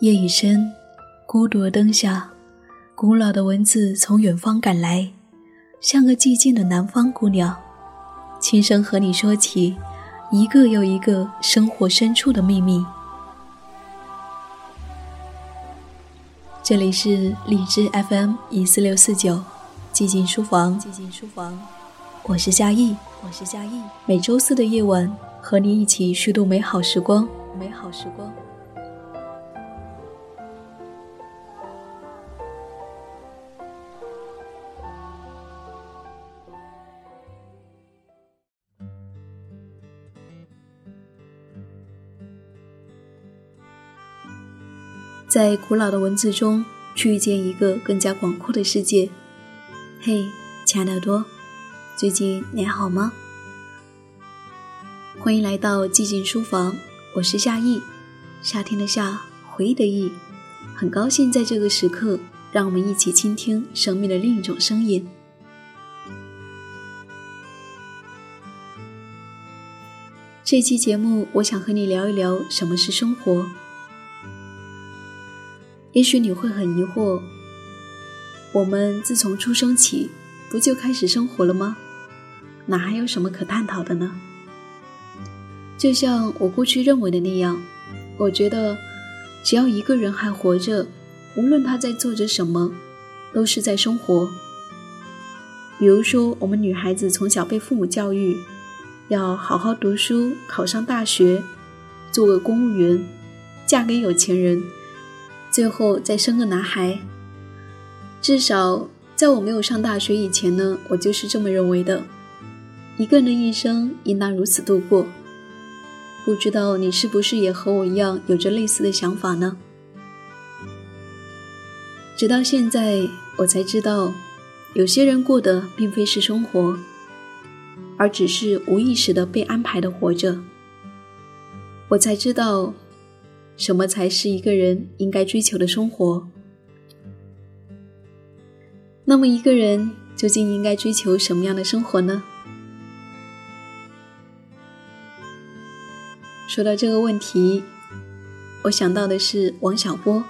夜已深，孤独的灯下，古老的文字从远方赶来，像个寂静的南方姑娘，轻声和你说起一个又一个生活深处的秘密。这里是荔枝 FM 一四六四九，寂静书房，寂静书房，我是嘉义，我是嘉义，每周四的夜晚和你一起虚度美好时光，美好时光。在古老的文字中，去遇见一个更加广阔的世界。嘿，亲爱的耳朵，最近你还好吗？欢迎来到寂静书房，我是夏意，夏天的夏，回忆的忆。很高兴在这个时刻，让我们一起倾听生命的另一种声音。这期节目，我想和你聊一聊什么是生活。也许你会很疑惑，我们自从出生起，不就开始生活了吗？哪还有什么可探讨的呢？就像我过去认为的那样，我觉得只要一个人还活着，无论他在做着什么，都是在生活。比如说，我们女孩子从小被父母教育，要好好读书，考上大学，做个公务员，嫁给有钱人。最后再生个男孩。至少在我没有上大学以前呢，我就是这么认为的。一个人的一生应当如此度过。不知道你是不是也和我一样有着类似的想法呢？直到现在，我才知道，有些人过的并非是生活，而只是无意识的被安排的活着。我才知道。什么才是一个人应该追求的生活？那么，一个人究竟应该追求什么样的生活呢？说到这个问题，我想到的是王小波。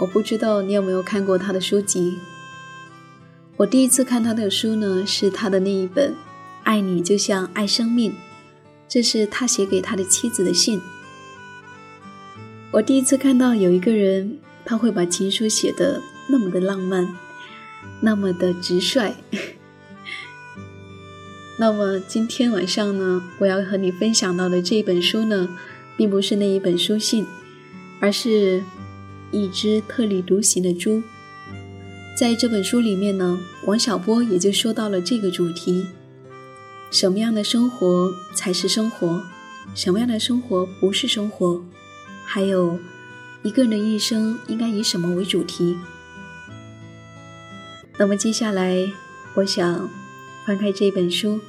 我不知道你有没有看过他的书籍。我第一次看他的书呢，是他的那一本《爱你就像爱生命》，这是他写给他的妻子的信。我第一次看到有一个人，他会把情书写得那么的浪漫，那么的直率。那么今天晚上呢，我要和你分享到的这一本书呢，并不是那一本书信，而是一只特立独行的猪。在这本书里面呢，王小波也就说到了这个主题：什么样的生活才是生活？什么样的生活不是生活？还有，一个人的一生应该以什么为主题？那么接下来，我想翻开这本书，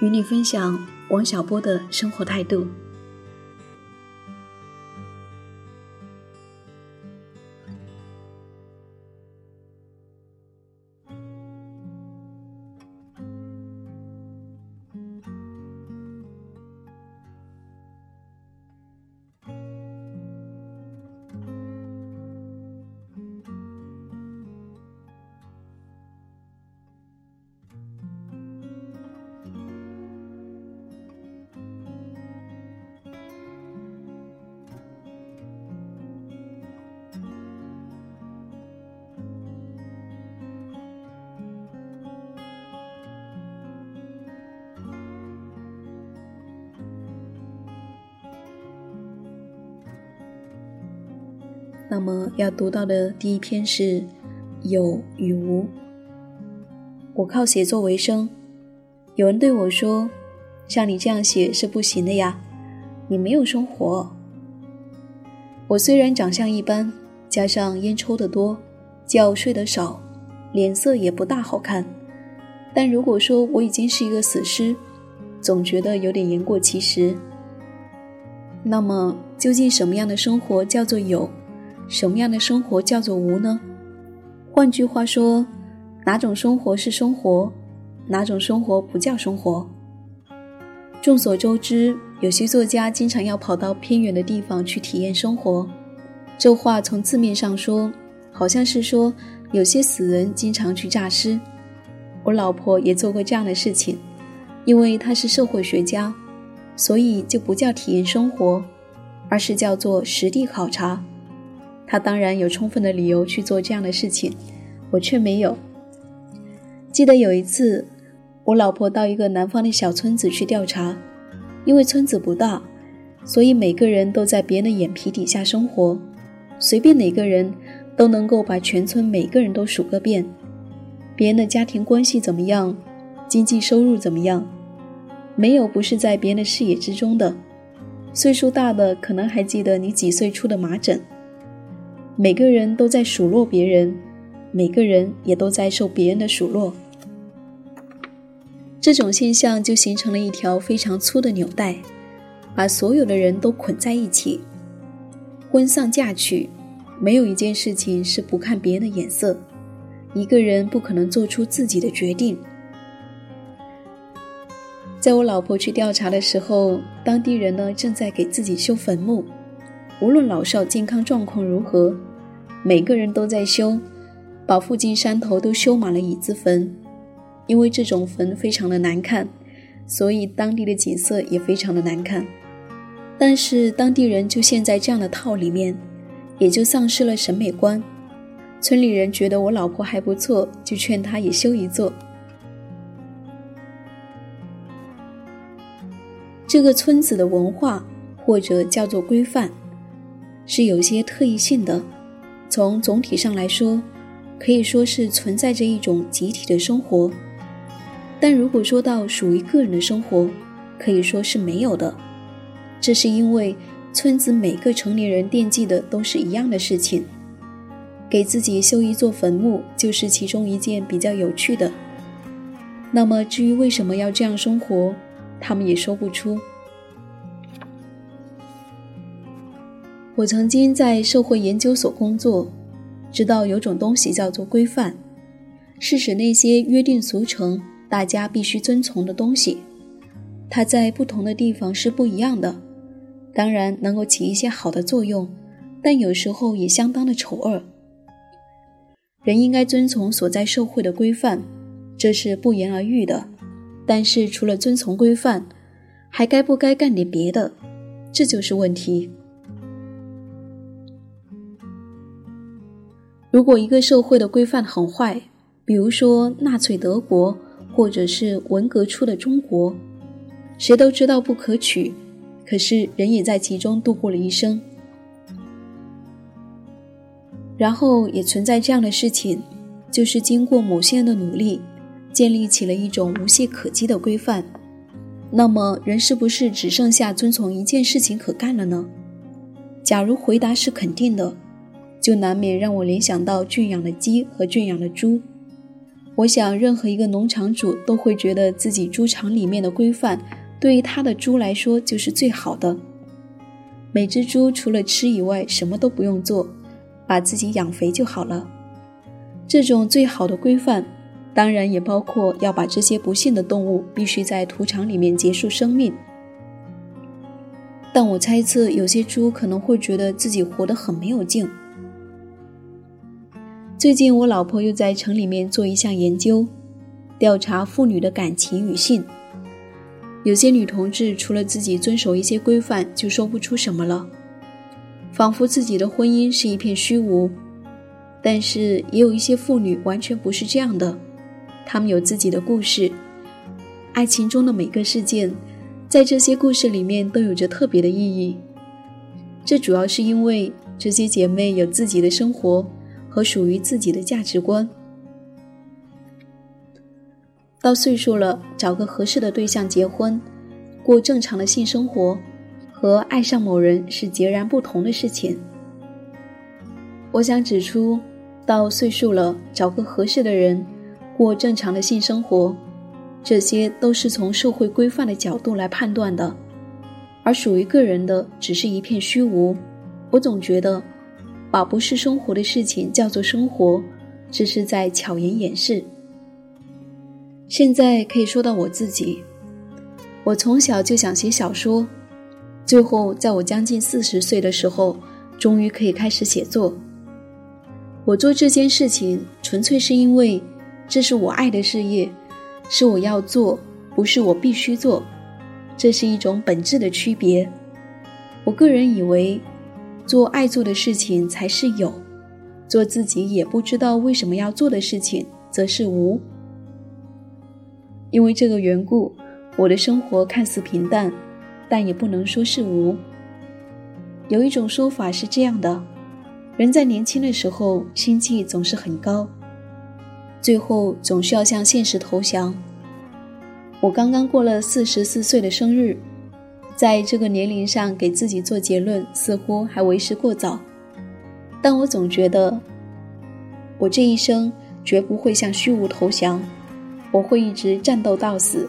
与你分享王小波的生活态度。那么要读到的第一篇是有与无。我靠写作为生，有人对我说：“像你这样写是不行的呀，你没有生活。”我虽然长相一般，加上烟抽得多，觉睡得少，脸色也不大好看，但如果说我已经是一个死尸，总觉得有点言过其实。那么，究竟什么样的生活叫做有？什么样的生活叫做无呢？换句话说，哪种生活是生活，哪种生活不叫生活？众所周知，有些作家经常要跑到偏远的地方去体验生活。这话从字面上说，好像是说有些死人经常去诈尸。我老婆也做过这样的事情，因为她是社会学家，所以就不叫体验生活，而是叫做实地考察。他当然有充分的理由去做这样的事情，我却没有。记得有一次，我老婆到一个南方的小村子去调查，因为村子不大，所以每个人都在别人的眼皮底下生活。随便哪个人都能够把全村每个人都数个遍，别人的家庭关系怎么样，经济收入怎么样，没有不是在别人的视野之中的。岁数大的可能还记得你几岁出的麻疹。每个人都在数落别人，每个人也都在受别人的数落。这种现象就形成了一条非常粗的纽带，把所有的人都捆在一起。婚丧嫁娶，没有一件事情是不看别人的眼色。一个人不可能做出自己的决定。在我老婆去调查的时候，当地人呢正在给自己修坟墓，无论老少健康状况如何，每个人都在修，把附近山头都修满了椅子坟。因为这种坟非常的难看，所以当地的景色也非常的难看。但是当地人就陷在这样的套里面，也就丧失了审美观。村里人觉得我老婆还不错，就劝她也修一座。这个村子的文化或者叫做规范，是有些特异性的。从总体上来说，可以说是存在着一种集体的生活。但如果说到属于个人的生活，可以说是没有的。这是因为村子每个成年人惦记的都是一样的事情，给自己修一座坟墓就是其中一件比较有趣的。那么至于为什么要这样生活，他们也说不出。我曾经在社会研究所工作，知道有种东西叫做规范，是指那些约定俗成、大家必须遵从的东西，它在不同的地方是不一样的。当然能够起一些好的作用，但有时候也相当的丑恶。人应该遵从所在社会的规范，这是不言而喻的。但是除了遵从规范，还该不该干点别的，这就是问题。如果一个社会的规范很坏，比如说纳粹德国，或者是文革初的中国，谁都知道不可取。可是人也在其中度过了一生，然后也存在这样的事情，就是经过某些人的努力，建立起了一种无懈可击的规范。那么人是不是只剩下遵从一件事情可干了呢？假如回答是肯定的，就难免让我联想到圈养的鸡和圈养的猪。我想任何一个农场主都会觉得自己猪场里面的规范。对于他的猪来说，就是最好的。每只猪除了吃以外，什么都不用做，把自己养肥就好了。这种最好的规范，当然也包括要把这些不幸的动物必须在屠场里面结束生命。但我猜测，有些猪可能会觉得自己活得很没有劲。最近，我老婆又在城里面做一项研究，调查妇女的感情与性。有些女同志除了自己遵守一些规范，就说不出什么了，仿佛自己的婚姻是一片虚无。但是也有一些妇女完全不是这样的，她们有自己的故事，爱情中的每个事件，在这些故事里面都有着特别的意义。这主要是因为这些姐妹有自己的生活和属于自己的价值观。到岁数了，找个合适的对象结婚，过正常的性生活，和爱上某人是截然不同的事情。我想指出，到岁数了，找个合适的人，过正常的性生活，这些都是从社会规范的角度来判断的，而属于个人的，只是一片虚无。我总觉得，把不是生活的事情叫做生活，这是在巧言掩饰。现在可以说到我自己，我从小就想写小说，最后，在我将近四十岁的时候，终于可以开始写作。我做这件事情，纯粹是因为这是我爱的事业，是我要做，不是我必须做。这是一种本质的区别。我个人以为，做爱做的事情才是有，做自己也不知道为什么要做的事情，则是无。因为这个缘故，我的生活看似平淡。但也不能说是无。有一种说法是这样的：人在年轻的时候心气总是很高，最后总是要向现实投降。我刚刚过了四十四岁的生日，在这个年龄上给自己做结论似乎还为时过早，但我总觉得，我这一生绝不会向虚无投降，我会一直战斗到死。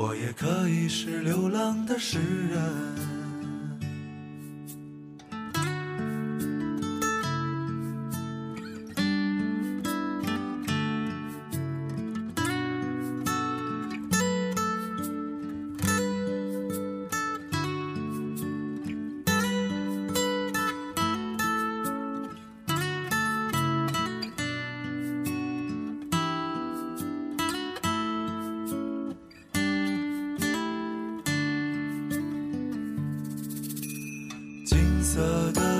我也可以是流浪的诗人。色的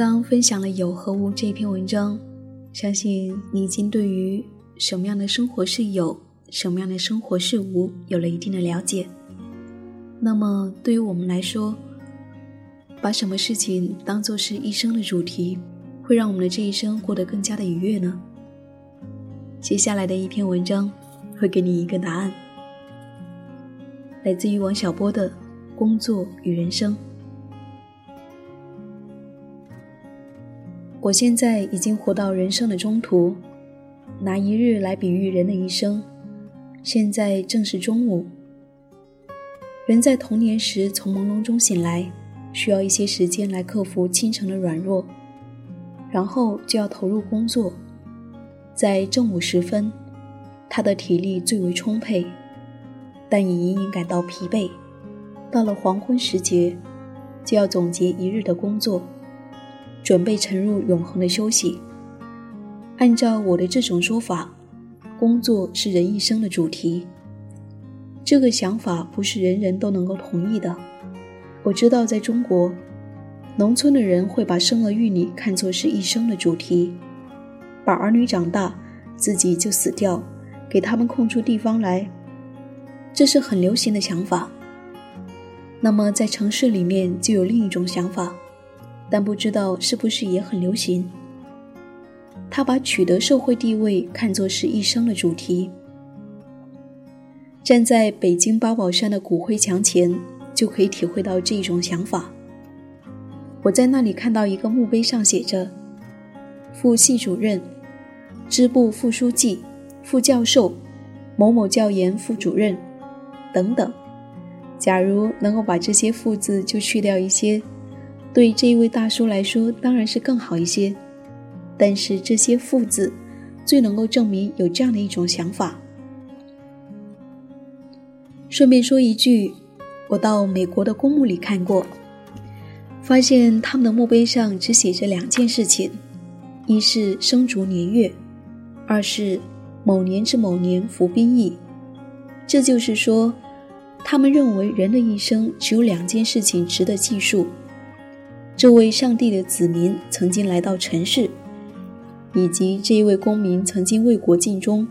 刚分享了《有和无》这篇文章，相信你已经对于什么样的生活是有，什么样的生活是无有了一定的了解。那么，对于我们来说，把什么事情当做是一生的主题，会让我们的这一生过得更加的愉悦呢？接下来的一篇文章会给你一个答案，来自于王小波的《工作与人生》。我现在已经活到人生的中途，拿一日来比喻人的一生。现在正是中午。人在童年时从朦胧中醒来，需要一些时间来克服清晨的软弱，然后就要投入工作。在正午时分，他的体力最为充沛，但也隐隐感到疲惫。到了黄昏时节，就要总结一日的工作。准备沉入永恒的休息。按照我的这种说法，工作是人一生的主题。这个想法不是人人都能够同意的。我知道，在中国，农村的人会把生儿育女看作是一生的主题，把儿女长大，自己就死掉，给他们空出地方来，这是很流行的想法。那么，在城市里面就有另一种想法。但不知道是不是也很流行。他把取得社会地位看作是一生的主题。站在北京八宝山的骨灰墙前，就可以体会到这种想法。我在那里看到一个墓碑上写着：“副系主任、支部副书记、副教授、某某教研副主任等等。”假如能够把这些“副”字就去掉一些。对这一位大叔来说，当然是更好一些。但是这些“父”字，最能够证明有这样的一种想法。顺便说一句，我到美国的公墓里看过，发现他们的墓碑上只写着两件事情：一是生卒年月，二是某年至某年服兵役。这就是说，他们认为人的一生只有两件事情值得记述。这位上帝的子民曾经来到尘世，以及这一位公民曾经为国尽忠。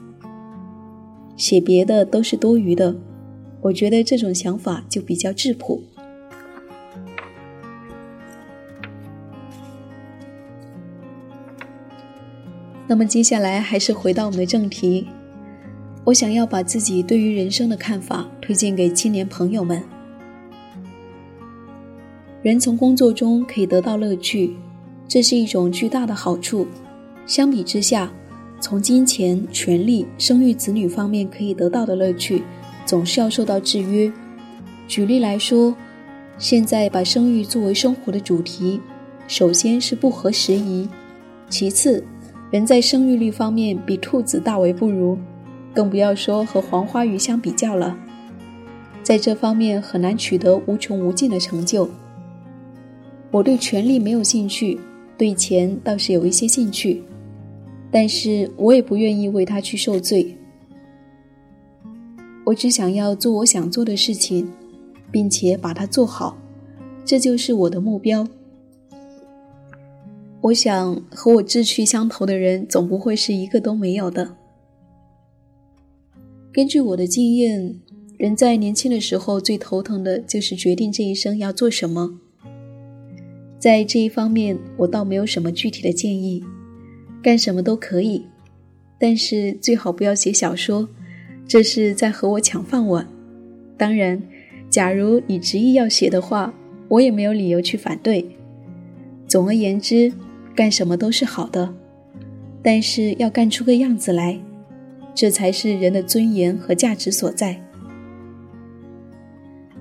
写别的都是多余的，我觉得这种想法就比较质朴。那么接下来还是回到我们的正题，我想要把自己对于人生的看法推荐给青年朋友们。人从工作中可以得到乐趣，这是一种巨大的好处。相比之下，从金钱、权力、生育子女方面可以得到的乐趣，总是要受到制约。举例来说，现在把生育作为生活的主题，首先是不合时宜；其次，人在生育率方面比兔子大为不如，更不要说和黄花鱼相比较了，在这方面很难取得无穷无尽的成就。我对权力没有兴趣，对钱倒是有一些兴趣，但是我也不愿意为他去受罪。我只想要做我想做的事情，并且把它做好，这就是我的目标。我想和我志趣相投的人总不会是一个都没有的。根据我的经验，人在年轻的时候最头疼的就是决定这一生要做什么。在这一方面，我倒没有什么具体的建议，干什么都可以，但是最好不要写小说，这是在和我抢饭碗。当然，假如你执意要写的话，我也没有理由去反对。总而言之，干什么都是好的，但是要干出个样子来，这才是人的尊严和价值所在。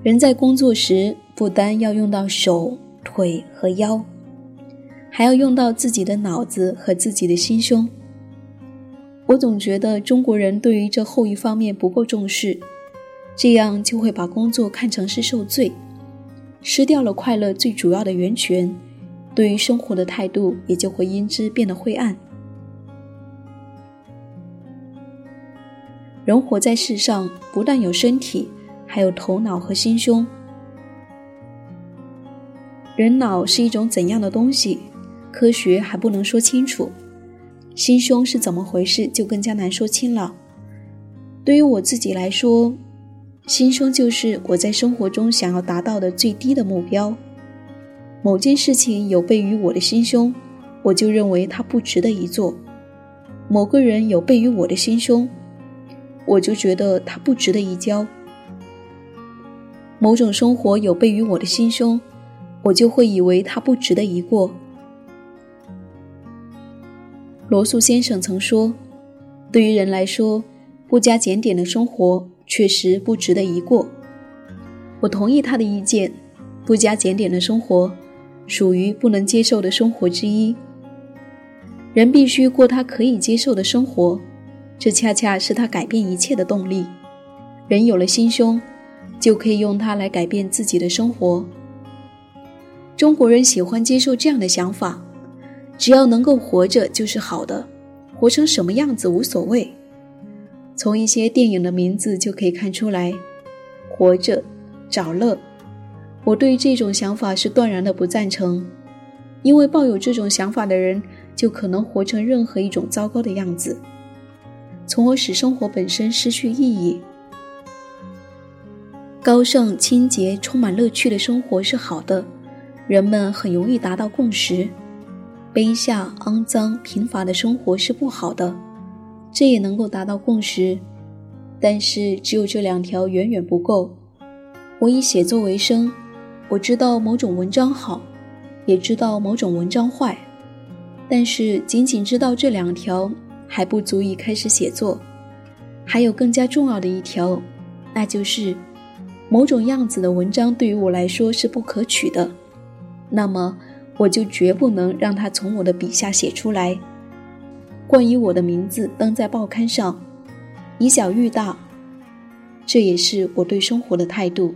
人在工作时，不单要用到手。腿和腰，还要用到自己的脑子和自己的心胸。我总觉得中国人对于这后一方面不够重视，这样就会把工作看成是受罪，失掉了快乐最主要的源泉，对于生活的态度也就会因之变得灰暗。人活在世上，不但有身体，还有头脑和心胸。人脑是一种怎样的东西？科学还不能说清楚。心胸是怎么回事，就更加难说清了。对于我自己来说，心胸就是我在生活中想要达到的最低的目标。某件事情有悖于我的心胸，我就认为它不值得一做；某个人有悖于我的心胸，我就觉得他不值得一交。某种生活有悖于我的心胸，我就会以为它不值得一过。罗素先生曾说：“对于人来说，不加检点的生活确实不值得一过。”我同意他的意见，不加检点的生活属于不能接受的生活之一。人必须过他可以接受的生活，这恰恰是他改变一切的动力。人有了心胸，就可以用它来改变自己的生活。中国人喜欢接受这样的想法。只要能够活着就是好的，活成什么样子无所谓。从一些电影的名字就可以看出来，活着，找乐。我对这种想法是断然的不赞成，因为抱有这种想法的人就可能活成任何一种糟糕的样子，从而使生活本身失去意义。高尚、清洁、充满乐趣的生活是好的，人们很容易达到共识。卑下、肮脏、贫乏的生活是不好的，这也能够达到共识。但是，只有这两条远远不够。我以写作为生，我知道某种文章好，也知道某种文章坏，但是仅仅知道这两条还不足以开始写作。还有更加重要的一条，那就是某种样子的文章对于我来说是不可取的。那么。我就绝不能让他从我的笔下写出来，关于我的名字登在报刊上，以小喻大。这也是我对生活的态度。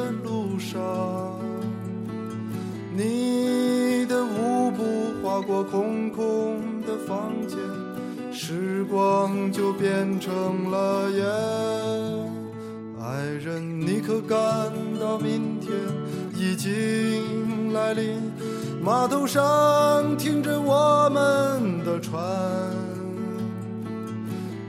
上你的舞步划过空空的房间，时光就变成了烟。爱人，你可感到明天已经来临？码头上停着我们的船。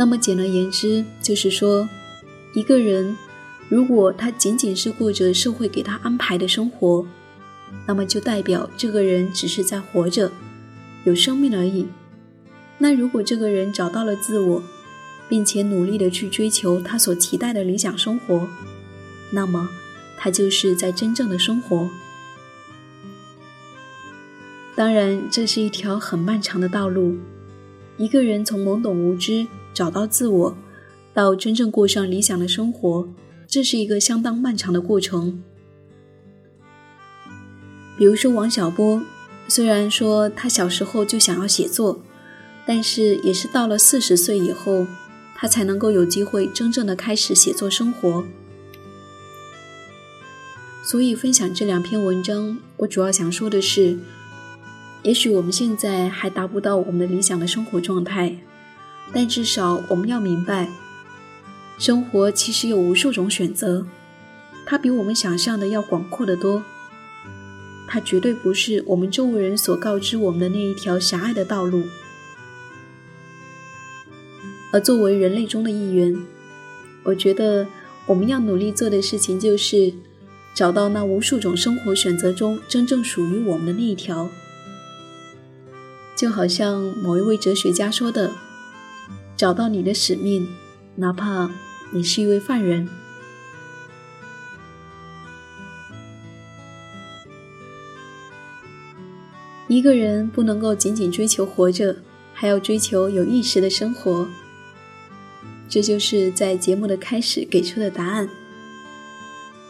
那么简而言之，就是说，一个人如果他仅仅是过着社会给他安排的生活，那么就代表这个人只是在活着，有生命而已。那如果这个人找到了自我，并且努力的去追求他所期待的理想生活，那么他就是在真正的生活。当然，这是一条很漫长的道路。一个人从懵懂无知。找到自我，到真正过上理想的生活，这是一个相当漫长的过程。比如说王小波，虽然说他小时候就想要写作，但是也是到了四十岁以后，他才能够有机会真正的开始写作生活。所以分享这两篇文章，我主要想说的是，也许我们现在还达不到我们的理想的生活状态。但至少我们要明白，生活其实有无数种选择，它比我们想象的要广阔得多。它绝对不是我们周围人所告知我们的那一条狭隘的道路。而作为人类中的一员，我觉得我们要努力做的事情就是找到那无数种生活选择中真正属于我们的那一条。就好像某一位哲学家说的。找到你的使命，哪怕你是一位犯人。一个人不能够仅仅追求活着，还要追求有意识的生活。这就是在节目的开始给出的答案。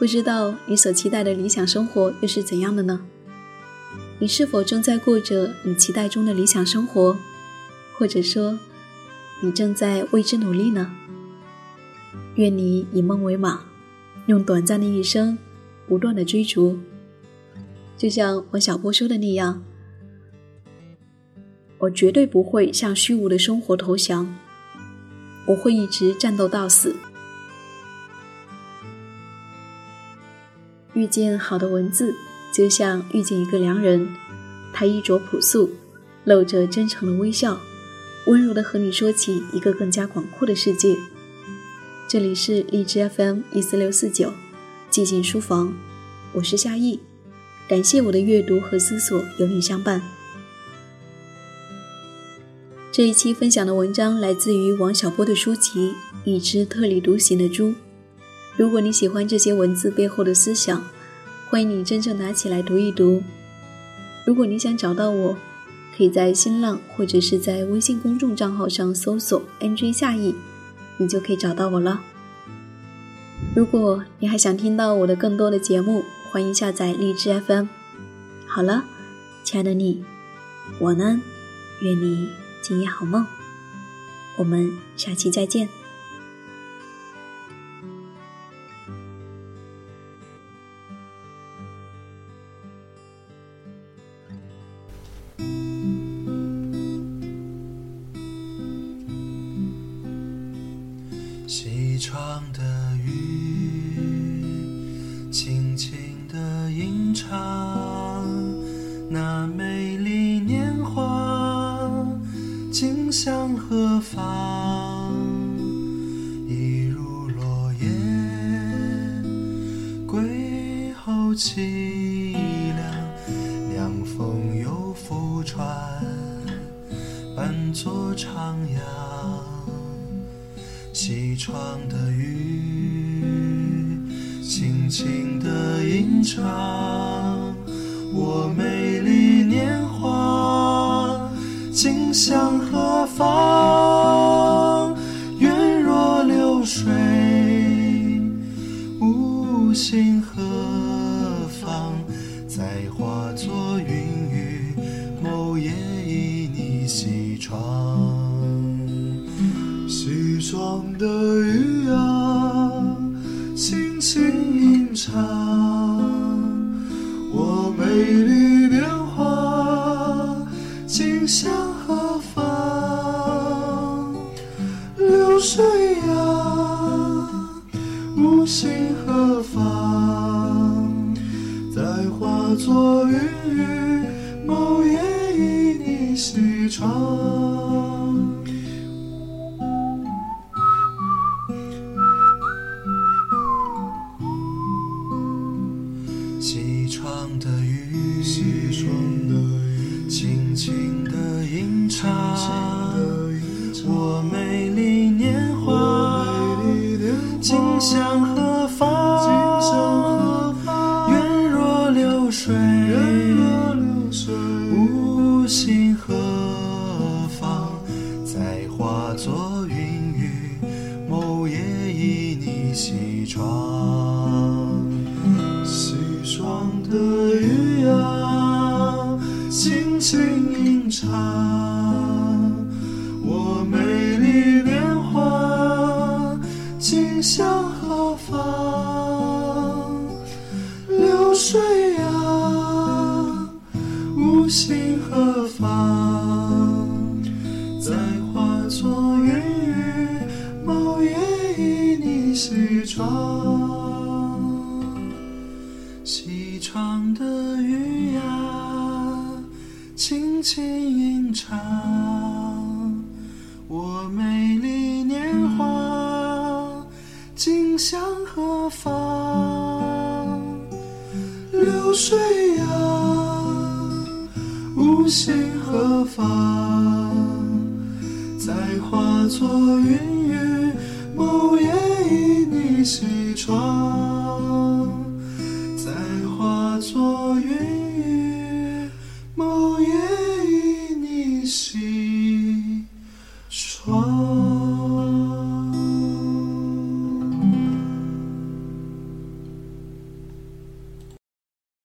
不知道你所期待的理想生活又是怎样的呢？你是否正在过着你期待中的理想生活，或者说？你正在为之努力呢。愿你以梦为马，用短暂的一生不断的追逐。就像王小波说的那样，我绝对不会向虚无的生活投降，我会一直战斗到死。遇见好的文字，就像遇见一个良人，他衣着朴素，露着真诚的微笑。温柔的和你说起一个更加广阔的世界。这里是荔枝 FM 一四六四九，寂静书房，我是夏意。感谢我的阅读和思索有你相伴。这一期分享的文章来自于王小波的书籍《一只特立独行的猪》。如果你喜欢这些文字背后的思想，欢迎你真正拿起来读一读。如果你想找到我。可以在新浪或者是在微信公众账号上搜索 “nj 夏意”，你就可以找到我了。如果你还想听到我的更多的节目，欢迎下载荔枝 FM。好了，亲爱的你，我呢，愿你今夜好梦。我们下期再见。凄凉，凉风又拂船，伴奏徜徉。西窗的雨，轻轻的吟唱，我美丽年华，尽像。初心何方再化作云雨某夜依你西窗。See.